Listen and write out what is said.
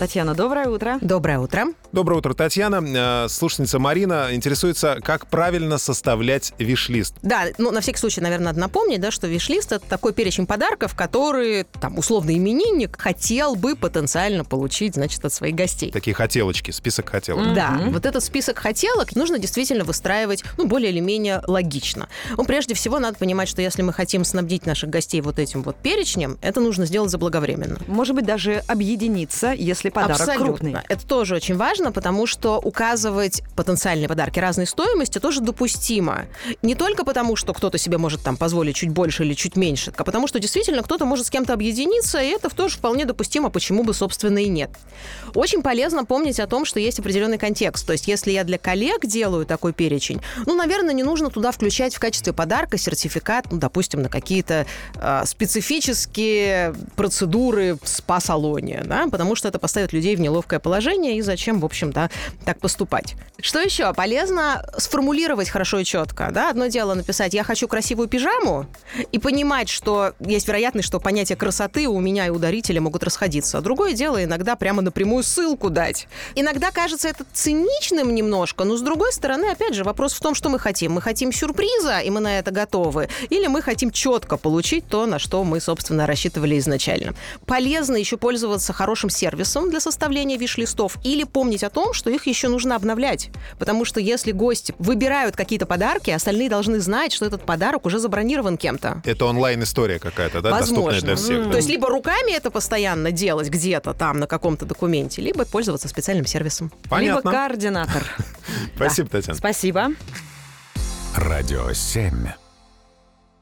Татьяна, доброе утро. Доброе утро. Доброе утро, Татьяна. Э, Слушательница Марина интересуется, как правильно составлять виш-лист. Да, ну, на всякий случай, наверное, надо напомнить, да, что виш-лист — это такой перечень подарков, которые, там, условный именинник хотел бы потенциально получить, значит, от своих гостей. Такие хотелочки, список хотелок. Да, вот этот список хотелок нужно действительно выстраивать, ну, более или менее логично. Ну, прежде всего, надо понимать, что если мы хотим снабдить наших гостей вот этим вот перечнем, это нужно сделать заблаговременно. Может быть, даже объединиться, если подарок Абсолютно. крупный. Это тоже очень важно, потому что указывать потенциальные подарки разной стоимости тоже допустимо. Не только потому, что кто-то себе может там позволить чуть больше или чуть меньше, а потому что действительно кто-то может с кем-то объединиться, и это тоже вполне допустимо, почему бы, собственно, и нет. Очень полезно помнить о том, что есть определенный контекст. То есть, если я для коллег делаю такой перечень, ну, наверное, не нужно туда включать в качестве подарка сертификат, ну, допустим, на какие-то э, специфические процедуры в спа-салоне, да, потому что это поставит людей в неловкое положение, и зачем, в общем, да, так поступать. Что еще? Полезно сформулировать хорошо и четко. Да? Одно дело написать «я хочу красивую пижаму» и понимать, что есть вероятность, что понятия красоты у меня и у дарителя могут расходиться. А другое дело иногда прямо напрямую ссылку дать. Иногда кажется это циничным немножко, но с другой стороны, опять же, вопрос в том, что мы хотим. Мы хотим сюрприза, и мы на это готовы, или мы хотим четко получить то, на что мы, собственно, рассчитывали изначально. Полезно еще пользоваться хорошим сервисом для составления виш-листов или помнить о том, что их еще нужно обновлять. Потому что если гости выбирают какие-то подарки, остальные должны знать, что этот подарок уже забронирован кем-то. Это онлайн-история какая-то, да, доступная Возможно. для всех. да? То есть либо руками это постоянно делать где-то там на каком-то документе, либо пользоваться специальным сервисом. Либо Понятно. координатор. Спасибо, Татьяна. Спасибо. Радио 7.